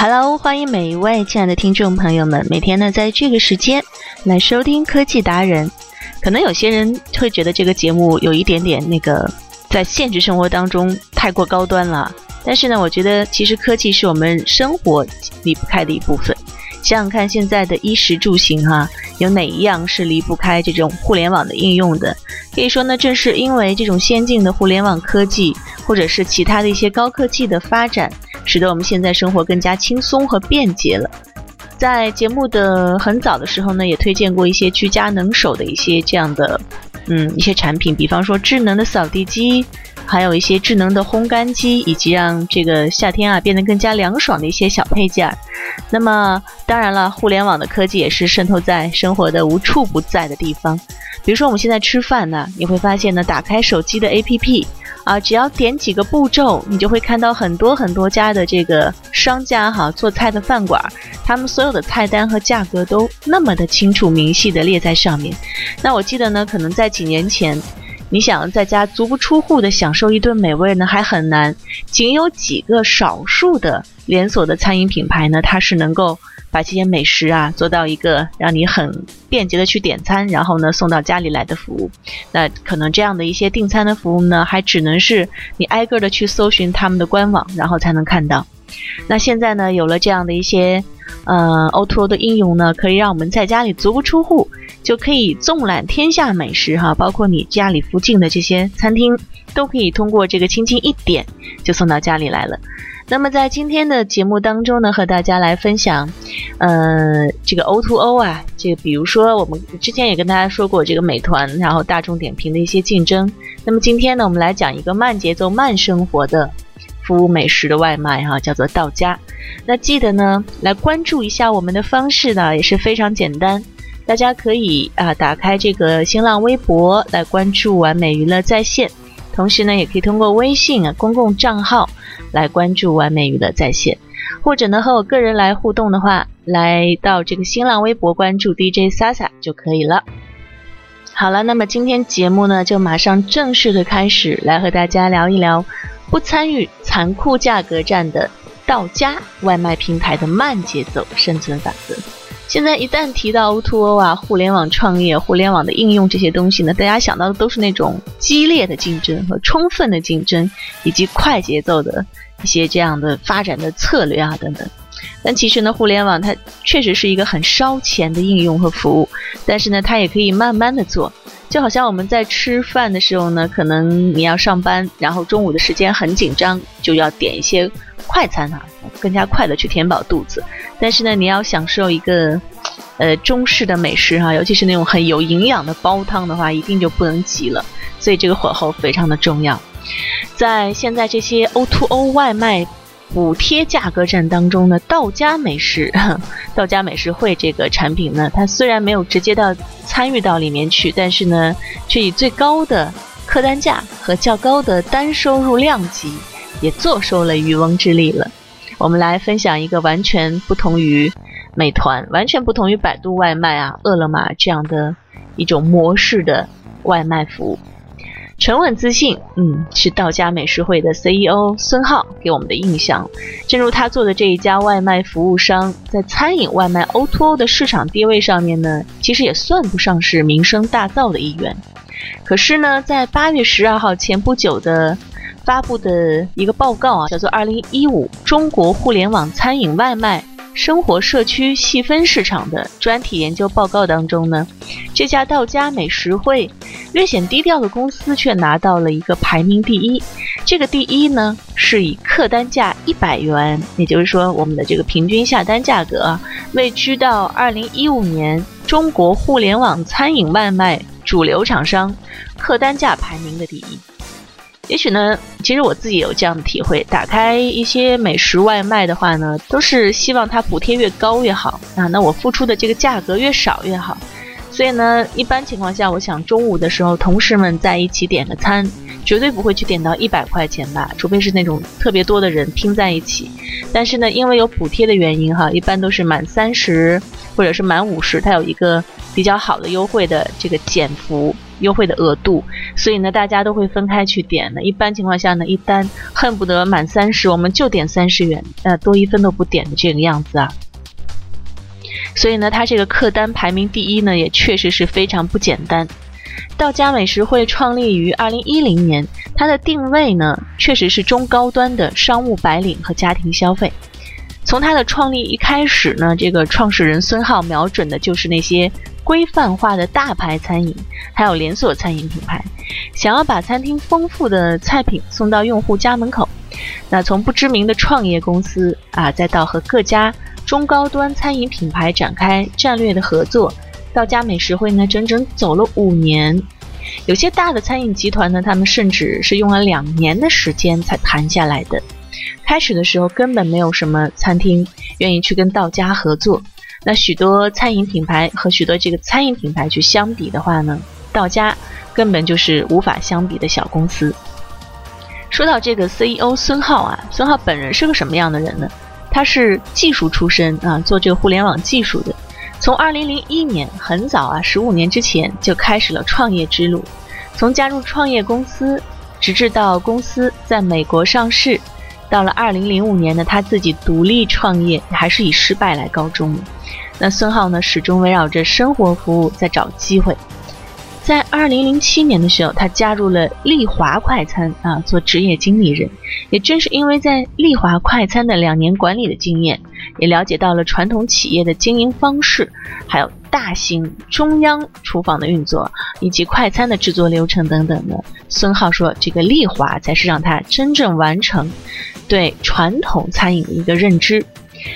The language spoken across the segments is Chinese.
Hello，欢迎每一位亲爱的听众朋友们，每天呢在这个时间来收听科技达人。可能有些人会觉得这个节目有一点点那个在现实生活当中太过高端了，但是呢，我觉得其实科技是我们生活离不开的一部分。想想看，现在的衣食住行哈，有哪一样是离不开这种互联网的应用的？可以说呢，正是因为这种先进的互联网科技，或者是其他的一些高科技的发展，使得我们现在生活更加轻松和便捷了。在节目的很早的时候呢，也推荐过一些居家能手的一些这样的，嗯，一些产品，比方说智能的扫地机。还有一些智能的烘干机，以及让这个夏天啊变得更加凉爽的一些小配件儿。那么，当然了，互联网的科技也是渗透在生活的无处不在的地方。比如说，我们现在吃饭呢，你会发现呢，打开手机的 APP 啊，只要点几个步骤，你就会看到很多很多家的这个商家哈做菜的饭馆，他们所有的菜单和价格都那么的清楚明细的列在上面。那我记得呢，可能在几年前。你想在家足不出户的享受一顿美味呢，还很难。仅有几个少数的连锁的餐饮品牌呢，它是能够把这些美食啊做到一个让你很便捷的去点餐，然后呢送到家里来的服务。那可能这样的一些订餐的服务呢，还只能是你挨个的去搜寻他们的官网，然后才能看到。那现在呢，有了这样的一些呃 O2O 的应用呢，可以让我们在家里足不出户。就可以纵览天下美食哈，包括你家里附近的这些餐厅，都可以通过这个轻轻一点就送到家里来了。那么在今天的节目当中呢，和大家来分享，呃，这个 O to O 啊，这个比如说我们之前也跟大家说过这个美团，然后大众点评的一些竞争。那么今天呢，我们来讲一个慢节奏、慢生活的服务美食的外卖哈，叫做到家。那记得呢，来关注一下我们的方式呢，也是非常简单。大家可以啊打开这个新浪微博来关注完美娱乐在线，同时呢也可以通过微信啊公共账号来关注完美娱乐在线，或者呢和我个人来互动的话，来到这个新浪微博关注 DJ Sasa 就可以了。好了，那么今天节目呢就马上正式的开始，来和大家聊一聊不参与残酷价格战的到家外卖平台的慢节奏生存法则。现在一旦提到 O2O 啊，互联网创业、互联网的应用这些东西呢，大家想到的都是那种激烈的竞争和充分的竞争，以及快节奏的一些这样的发展的策略啊等等。但其实呢，互联网它确实是一个很烧钱的应用和服务，但是呢，它也可以慢慢的做。就好像我们在吃饭的时候呢，可能你要上班，然后中午的时间很紧张，就要点一些快餐啊，更加快的去填饱肚子。但是呢，你要享受一个，呃，中式的美食哈，尤其是那种很有营养的煲汤的话，一定就不能急了。所以这个火候非常的重要。在现在这些 O2O 外卖。补贴价格战当中呢，道家美食，道家美食会这个产品呢，它虽然没有直接到参与到里面去，但是呢，却以最高的客单价和较高的单收入量级，也坐收了渔翁之利了。我们来分享一个完全不同于美团、完全不同于百度外卖啊、饿了么这样的一种模式的外卖服务。沉稳自信，嗯，是道家美食会的 CEO 孙浩给我们的印象。正如他做的这一家外卖服务商，在餐饮外卖 O2O 的市场地位上面呢，其实也算不上是名声大噪的一员。可是呢，在八月十二号前不久的发布的一个报告啊，叫做《二零一五中国互联网餐饮外卖》。生活社区细分市场的专题研究报告当中呢，这家道家美食会略显低调的公司却拿到了一个排名第一。这个第一呢，是以客单价一百元，也就是说我们的这个平均下单价格，位居到二零一五年中国互联网餐饮外卖主流厂商客单价排名的第一。也许呢，其实我自己有这样的体会，打开一些美食外卖的话呢，都是希望它补贴越高越好啊，那我付出的这个价格越少越好。所以呢，一般情况下，我想中午的时候，同事们在一起点个餐，绝对不会去点到一百块钱吧，除非是那种特别多的人拼在一起。但是呢，因为有补贴的原因哈，一般都是满三十或者是满五十，它有一个比较好的优惠的这个减幅优惠的额度，所以呢，大家都会分开去点的。一般情况下呢，一单恨不得满三十，我们就点三十元，呃，多一分都不点的这个样子啊。所以呢，它这个客单排名第一呢，也确实是非常不简单。道家美食会创立于二零一零年，它的定位呢，确实是中高端的商务白领和家庭消费。从它的创立一开始呢，这个创始人孙浩瞄准的就是那些规范化的大牌餐饮，还有连锁餐饮品牌，想要把餐厅丰富的菜品送到用户家门口。那从不知名的创业公司啊，再到和各家中高端餐饮品牌展开战略的合作。道家美食会呢，整整走了五年，有些大的餐饮集团呢，他们甚至是用了两年的时间才谈下来的。开始的时候根本没有什么餐厅愿意去跟道家合作，那许多餐饮品牌和许多这个餐饮品牌去相比的话呢，道家根本就是无法相比的小公司。说到这个 CEO 孙浩啊，孙浩本人是个什么样的人呢？他是技术出身啊，做这个互联网技术的。从二零零一年很早啊，十五年之前就开始了创业之路。从加入创业公司，直至到公司在美国上市，到了二零零五年呢，他自己独立创业，还是以失败来告终的。那孙浩呢，始终围绕着生活服务在找机会。在二零零七年的时候，他加入了丽华快餐啊，做职业经理人。也正是因为在丽华快餐的两年管理的经验，也了解到了传统企业的经营方式，还有大型中央厨房的运作，以及快餐的制作流程等等的。孙浩说：“这个丽华才是让他真正完成对传统餐饮的一个认知。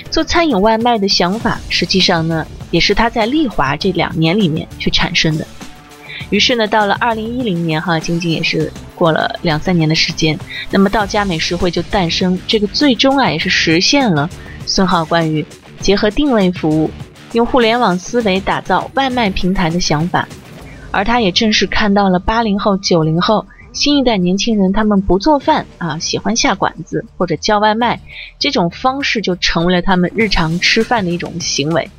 做餐饮外卖的想法，实际上呢，也是他在丽华这两年里面去产生的。”于是呢，到了二零一零年，哈，仅仅也是过了两三年的时间，那么道家美食会就诞生，这个最终啊也是实现了孙浩关于结合定位服务，用互联网思维打造外卖平台的想法，而他也正是看到了八零后、九零后。新一代年轻人，他们不做饭啊，喜欢下馆子或者叫外卖，这种方式就成为了他们日常吃饭的一种行为。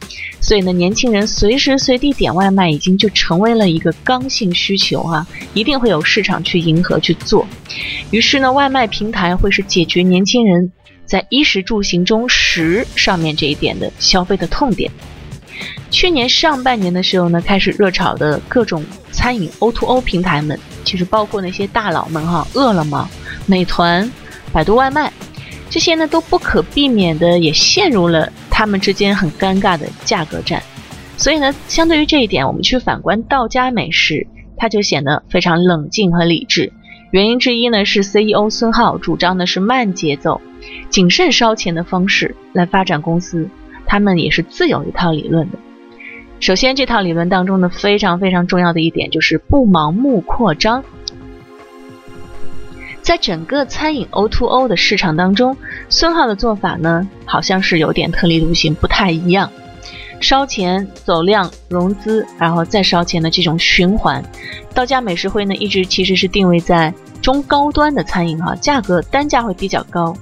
所以呢，年轻人随时随地点外卖，已经就成为了一个刚性需求啊，一定会有市场去迎合去做。于是呢，外卖平台会是解决年轻人在衣食住行中食上面这一点的消费的痛点。去年上半年的时候呢，开始热炒的各种餐饮 O2O 平台们。其实包括那些大佬们哈，饿了么、美团、百度外卖，这些呢都不可避免的也陷入了他们之间很尴尬的价格战。所以呢，相对于这一点，我们去反观道家美食，它就显得非常冷静和理智。原因之一呢是 CEO 孙浩主张的是慢节奏、谨慎烧钱的方式来发展公司，他们也是自有一套理论的。首先，这套理论当中呢，非常非常重要的一点就是不盲目扩张。在整个餐饮 O2O 的市场当中，孙浩的做法呢，好像是有点特立独行，不太一样。烧钱、走量、融资，然后再烧钱的这种循环。道家美食会呢，一直其实是定位在中高端的餐饮哈，价格单价会比较高。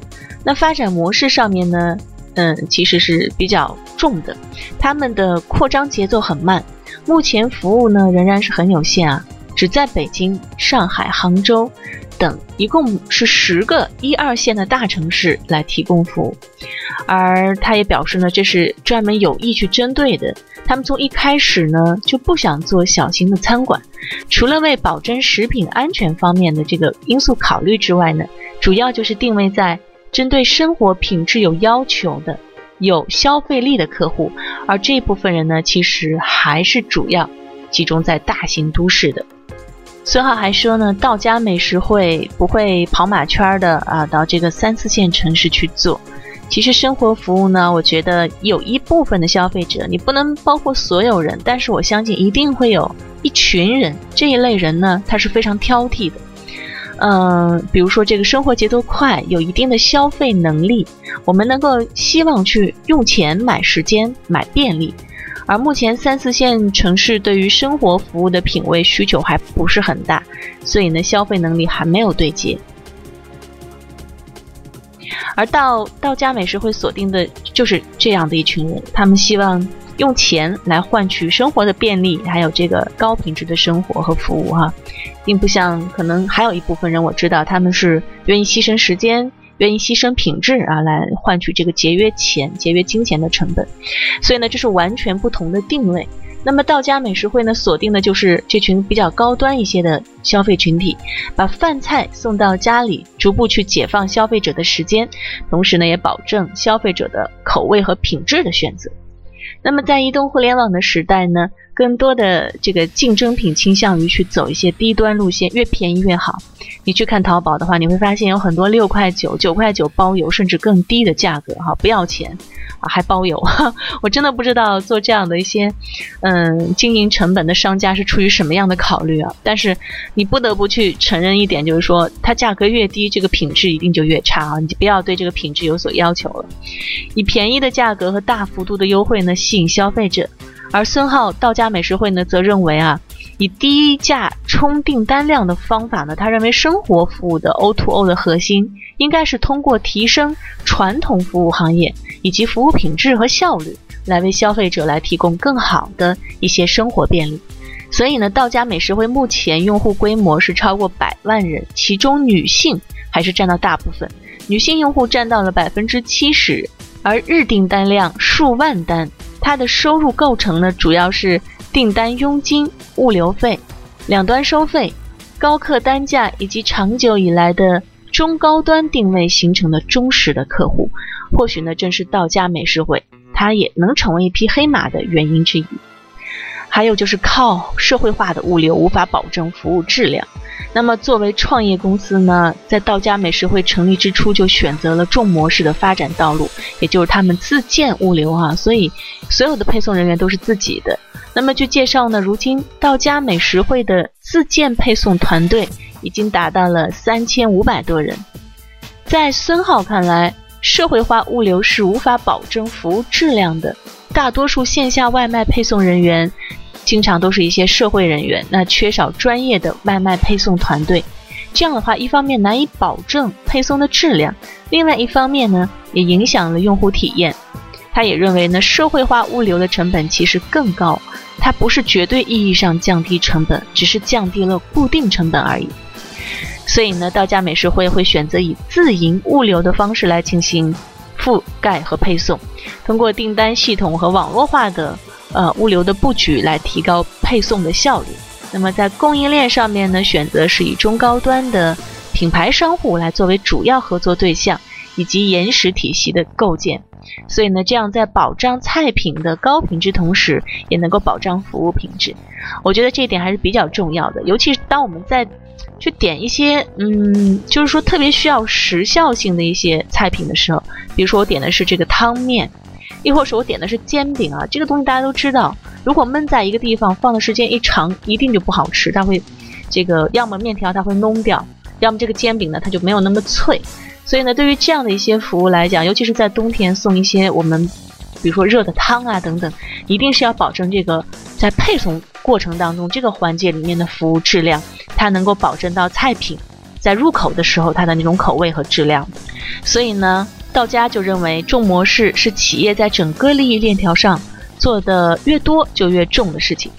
那发展模式上面呢？嗯，其实是比较重的，他们的扩张节奏很慢，目前服务呢仍然是很有限啊，只在北京、上海、杭州等一共是十个一二线的大城市来提供服务，而他也表示呢，这是专门有意去针对的，他们从一开始呢就不想做小型的餐馆，除了为保证食品安全方面的这个因素考虑之外呢，主要就是定位在。针对生活品质有要求的、有消费力的客户，而这部分人呢，其实还是主要集中在大型都市的。孙浩还说呢，道家美食会不会跑马圈的啊，到这个三四线城市去做。其实生活服务呢，我觉得有一部分的消费者，你不能包括所有人，但是我相信一定会有一群人，这一类人呢，他是非常挑剔的。嗯，比如说这个生活节奏快，有一定的消费能力，我们能够希望去用钱买时间、买便利。而目前三四线城市对于生活服务的品味需求还不是很大，所以呢，消费能力还没有对接。而到到家美食会锁定的就是这样的一群人，他们希望用钱来换取生活的便利，还有这个高品质的生活和服务哈，并不像可能还有一部分人我知道他们是愿意牺牲时间。愿意牺牲品质啊，来换取这个节约钱、节约金钱的成本，所以呢，这是完全不同的定位。那么道家美食会呢，锁定的就是这群比较高端一些的消费群体，把饭菜送到家里，逐步去解放消费者的时间，同时呢，也保证消费者的口味和品质的选择。那么在移动互联网的时代呢？更多的这个竞争品倾向于去走一些低端路线，越便宜越好。你去看淘宝的话，你会发现有很多六块九、九块九包邮，甚至更低的价格，哈，不要钱。啊，还包邮，我真的不知道做这样的一些，嗯，经营成本的商家是出于什么样的考虑啊？但是你不得不去承认一点，就是说它价格越低，这个品质一定就越差啊！你就不要对这个品质有所要求了。以便宜的价格和大幅度的优惠呢，吸引消费者。而孙浩道家美食会呢，则认为啊，以低价冲订单量的方法呢，他认为生活服务的 O2O 的核心应该是通过提升传统服务行业以及服务品质和效率，来为消费者来提供更好的一些生活便利。所以呢，道家美食会目前用户规模是超过百万人，其中女性还是占到大部分，女性用户占到了百分之七十，而日订单量数万单。它的收入构成呢，主要是订单佣金、物流费、两端收费、高客单价以及长久以来的中高端定位形成的忠实的客户。或许呢，正是道家美食会，它也能成为一匹黑马的原因之一。还有就是靠社会化的物流无法保证服务质量。那么作为创业公司呢，在道家美食会成立之初就选择了重模式的发展道路，也就是他们自建物流啊，所以所有的配送人员都是自己的。那么据介绍呢，如今道家美食会的自建配送团队已经达到了三千五百多人。在孙浩看来，社会化物流是无法保证服务质量的，大多数线下外卖配送人员。经常都是一些社会人员，那缺少专业的外卖配送团队，这样的话，一方面难以保证配送的质量，另外一方面呢，也影响了用户体验。他也认为呢，社会化物流的成本其实更高，它不是绝对意义上降低成本，只是降低了固定成本而已。所以呢，到家美食会会选择以自营物流的方式来进行覆盖和配送，通过订单系统和网络化的。呃，物流的布局来提高配送的效率。那么在供应链上面呢，选择是以中高端的品牌商户来作为主要合作对象，以及延时体系的构建。所以呢，这样在保障菜品的高品质同时，也能够保障服务品质。我觉得这一点还是比较重要的，尤其是当我们在去点一些，嗯，就是说特别需要时效性的一些菜品的时候，比如说我点的是这个汤面。亦或是我点的是煎饼啊，这个东西大家都知道，如果焖在一个地方放的时间一长，一定就不好吃，它会，这个要么面条它会弄掉，要么这个煎饼呢它就没有那么脆。所以呢，对于这样的一些服务来讲，尤其是在冬天送一些我们，比如说热的汤啊等等，一定是要保证这个在配送过程当中这个环节里面的服务质量，它能够保证到菜品在入口的时候它的那种口味和质量。所以呢。道家就认为重模式是企业在整个利益链条上做的越多就越重的事情，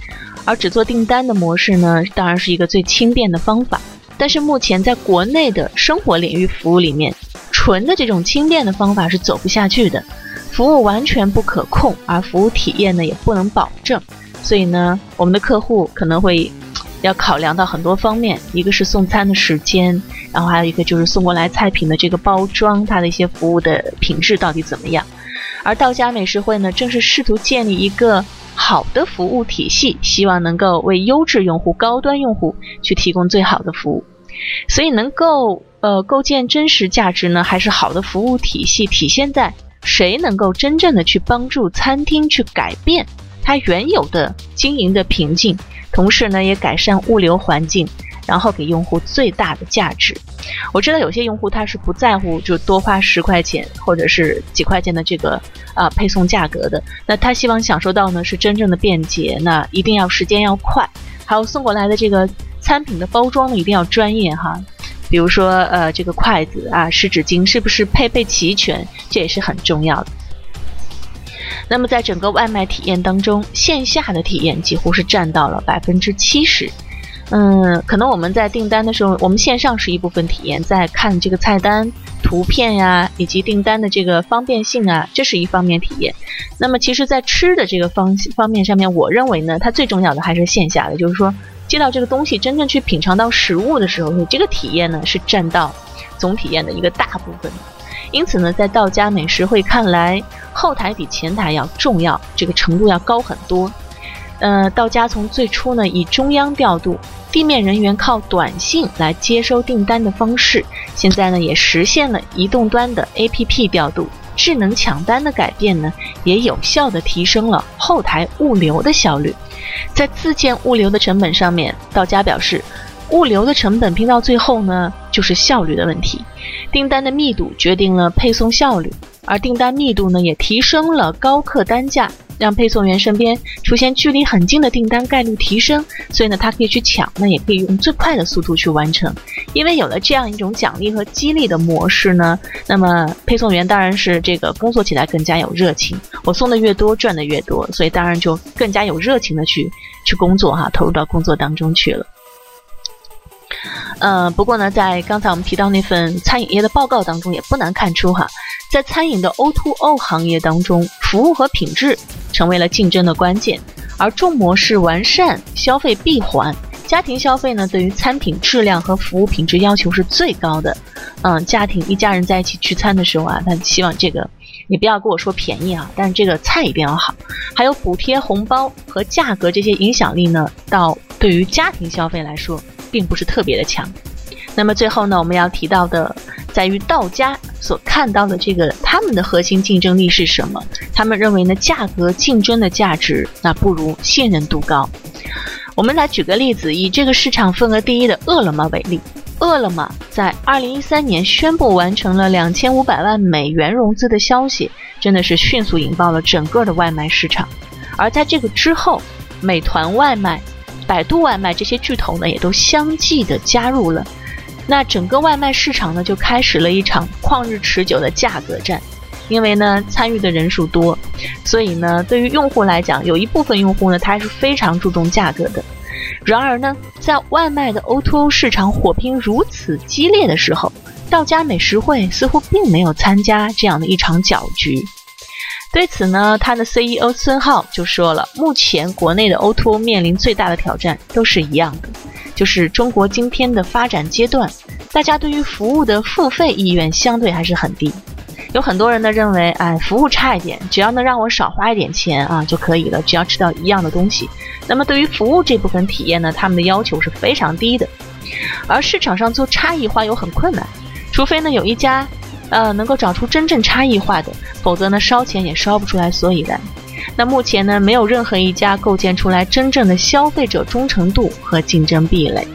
而只做订单的模式呢，当然是一个最轻便的方法。但是目前在国内的生活领域服务里面，纯的这种轻便的方法是走不下去的，服务完全不可控，而服务体验呢也不能保证。所以呢，我们的客户可能会。要考量到很多方面，一个是送餐的时间，然后还有一个就是送过来菜品的这个包装，它的一些服务的品质到底怎么样。而道家美食会呢，正是试图建立一个好的服务体系，希望能够为优质用户、高端用户去提供最好的服务。所以，能够呃构建真实价值呢，还是好的服务体系体现在谁能够真正的去帮助餐厅去改变它原有的经营的瓶颈。同时呢，也改善物流环境，然后给用户最大的价值。我知道有些用户他是不在乎就多花十块钱或者是几块钱的这个啊配送价格的，那他希望享受到呢是真正的便捷，那一定要时间要快，还有送过来的这个餐品的包装呢一定要专业哈，比如说呃这个筷子啊湿纸巾是不是配备齐全，这也是很重要的。那么在整个外卖体验当中，线下的体验几乎是占到了百分之七十。嗯，可能我们在订单的时候，我们线上是一部分体验，在看这个菜单图片呀，以及订单的这个方便性啊，这是一方面体验。那么其实，在吃的这个方方面上面，我认为呢，它最重要的还是线下的，就是说接到这个东西，真正去品尝到食物的时候，你这个体验呢是占到总体验的一个大部分。因此呢，在道家美食会看来，后台比前台要重要，这个程度要高很多。呃，道家从最初呢以中央调度，地面人员靠短信来接收订单的方式，现在呢也实现了移动端的 APP 调度，智能抢单的改变呢，也有效的提升了后台物流的效率。在自建物流的成本上面，道家表示。物流的成本拼到最后呢，就是效率的问题。订单的密度决定了配送效率，而订单密度呢，也提升了高客单价，让配送员身边出现距离很近的订单概率提升。所以呢，他可以去抢，那也可以用最快的速度去完成。因为有了这样一种奖励和激励的模式呢，那么配送员当然是这个工作起来更加有热情。我送的越多，赚的越多，所以当然就更加有热情的去去工作哈，投入到工作当中去了。呃，不过呢，在刚才我们提到那份餐饮业的报告当中，也不难看出哈，在餐饮的 O2O 行业当中，服务和品质成为了竞争的关键，而重模式完善消费闭环，家庭消费呢，对于餐品质量和服务品质要求是最高的。嗯，家庭一家人在一起聚餐的时候啊，他希望这个你不要跟我说便宜啊，但是这个菜一定要好，还有补贴、红包和价格这些影响力呢，到对于家庭消费来说。并不是特别的强。那么最后呢，我们要提到的，在于道家所看到的这个他们的核心竞争力是什么？他们认为呢，价格竞争的价值那不如信任度高。我们来举个例子，以这个市场份额第一的饿了么为例，饿了么在二零一三年宣布完成了两千五百万美元融资的消息，真的是迅速引爆了整个的外卖市场。而在这个之后，美团外卖。百度外卖这些巨头呢，也都相继的加入了，那整个外卖市场呢，就开始了一场旷日持久的价格战。因为呢，参与的人数多，所以呢，对于用户来讲，有一部分用户呢，他是非常注重价格的。然而呢，在外卖的 O2O 市场火拼如此激烈的时候，道家美食会似乎并没有参加这样的一场搅局。对此呢，他的 CEO 孙浩就说了，目前国内的 O2O 面临最大的挑战都是一样的，就是中国今天的发展阶段，大家对于服务的付费意愿相对还是很低。有很多人呢认为，哎，服务差一点，只要能让我少花一点钱啊就可以了，只要吃到一样的东西。那么对于服务这部分体验呢，他们的要求是非常低的，而市场上做差异化又很困难，除非呢有一家。呃，能够找出真正差异化的，否则呢，烧钱也烧不出来所以然。那目前呢，没有任何一家构建出来真正的消费者忠诚度和竞争壁垒。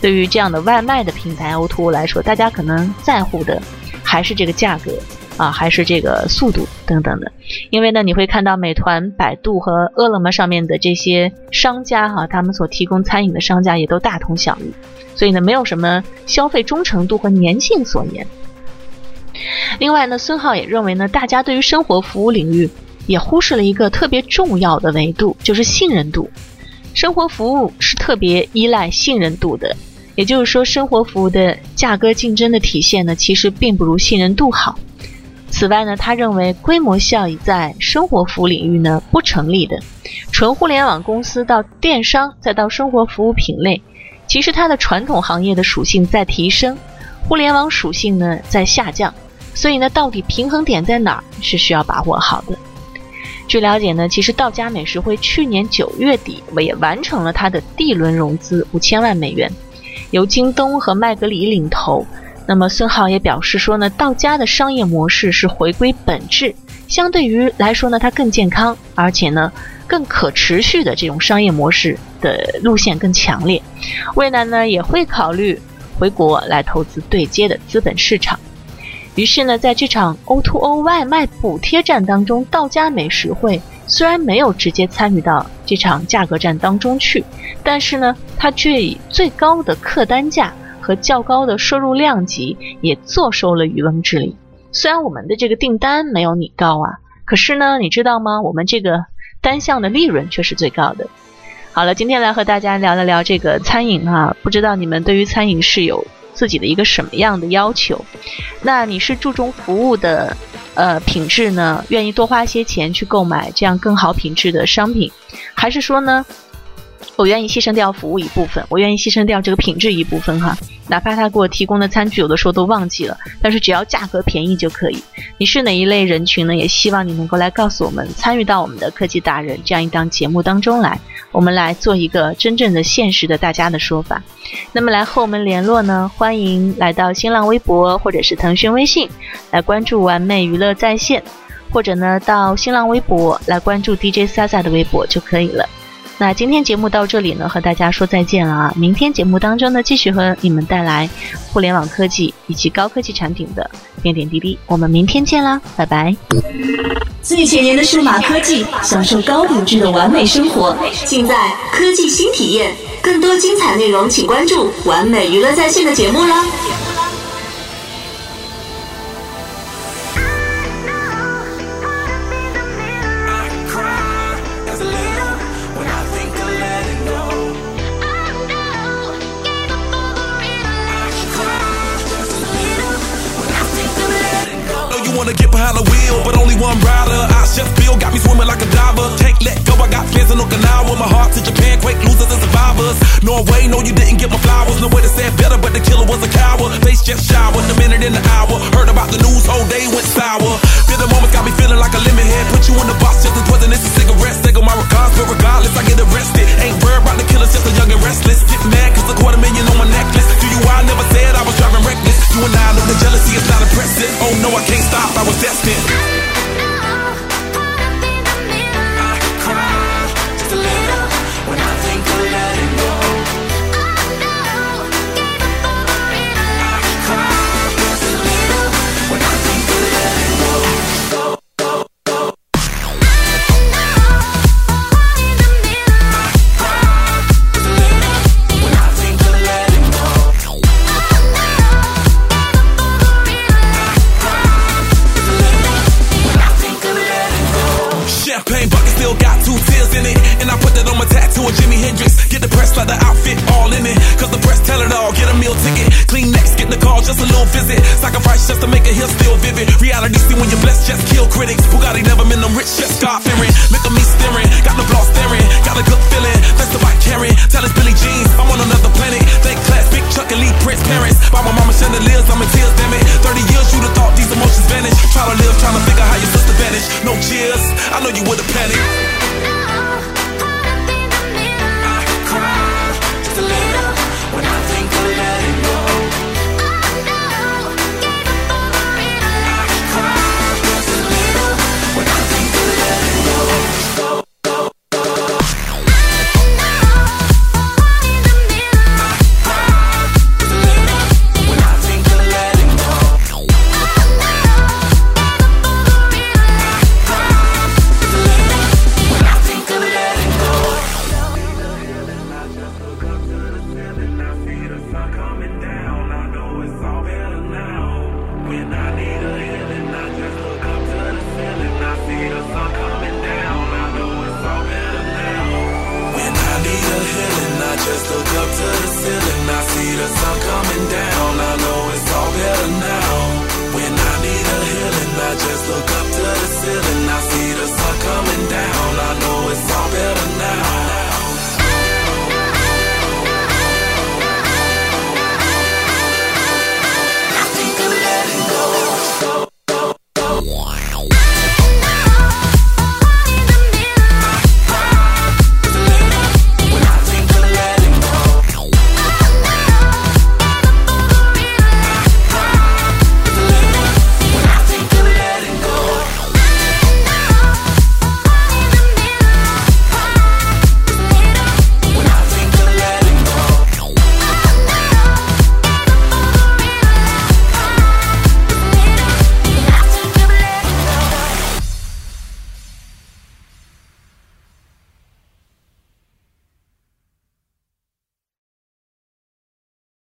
对于这样的外卖的平台 O2O 来说，大家可能在乎的还是这个价格啊，还是这个速度等等的。因为呢，你会看到美团、百度和饿了么上面的这些商家哈，他们所提供餐饮的商家也都大同小异，所以呢，没有什么消费忠诚度和粘性所言。另外呢，孙浩也认为呢，大家对于生活服务领域也忽视了一个特别重要的维度，就是信任度。生活服务是特别依赖信任度的，也就是说，生活服务的价格竞争的体现呢，其实并不如信任度好。此外呢，他认为规模效益在生活服务领域呢不成立的。纯互联网公司到电商再到生活服务品类，其实它的传统行业的属性在提升，互联网属性呢在下降。所以呢，到底平衡点在哪儿是需要把握好的。据了解呢，其实道家美食会去年九月底也完成了它的 D 轮融资五千万美元，由京东和麦格里领投。那么孙浩也表示说呢，道家的商业模式是回归本质，相对于来说呢，它更健康，而且呢，更可持续的这种商业模式的路线更强烈。未来呢，也会考虑回国来投资对接的资本市场。于是呢，在这场 O2O 外卖补贴战当中，道家美食会虽然没有直接参与到这场价格战当中去，但是呢，它却以最高的客单价和较高的收入量级，也坐收了渔翁之利。虽然我们的这个订单没有你高啊，可是呢，你知道吗？我们这个单项的利润却是最高的。好了，今天来和大家聊了聊这个餐饮啊，不知道你们对于餐饮是有。自己的一个什么样的要求？那你是注重服务的呃品质呢？愿意多花些钱去购买这样更好品质的商品，还是说呢，我愿意牺牲掉服务一部分，我愿意牺牲掉这个品质一部分哈？哪怕他给我提供的餐具有的时候都忘记了，但是只要价格便宜就可以。你是哪一类人群呢？也希望你能够来告诉我们，参与到我们的科技达人这样一档节目当中来。我们来做一个真正的现实的大家的说法。那么来和我们联络呢？欢迎来到新浪微博或者是腾讯微信来关注完美娱乐在线，或者呢到新浪微博来关注 DJ Sasa 的微博就可以了。那今天节目到这里呢，和大家说再见了啊！明天节目当中呢，继续和你们带来互联网科技以及高科技产品的点点滴滴。我们明天见啦，拜拜！最前沿的数码科技，享受高品质的完美生活，尽在科技新体验。更多精彩内容，请关注完美娱乐在线的节目啦 you in the box just as poisonous as cigarettes. They go my regards, but regardless, I get arrested. Ain't worried about the killers, just a young and restless. Get mad, cause a quarter million on my necklace. Do you, I never said I was driving reckless. You and I know the jealousy is not impressive. Oh no, I can't stop, I was destined. motherfucker still got two tears in it. And I put that on my tattoo of Jimi Hendrix. Get the press leather outfit all in it. Cause the press tell it all. Get a meal ticket. Clean next, get the call, just a little visit. Sacrifice just to make a hill still vivid. Reality see when you're blessed, just kill critics. Bugatti never been them rich, just God fearing. Look at me staring, got the block staring. Got a good feeling, that's the white Karen. Tell it's Billy Jeans, I'm on another planet. Thank class, big Chuck elite, Prince parents. By my mama chandeliers, I'm in tears, damn it. 30 years, you'd have thought these emotions vanish. Try to live, trying to figure how your sister vanished. No cheers, I know you would have passed. Atlantic.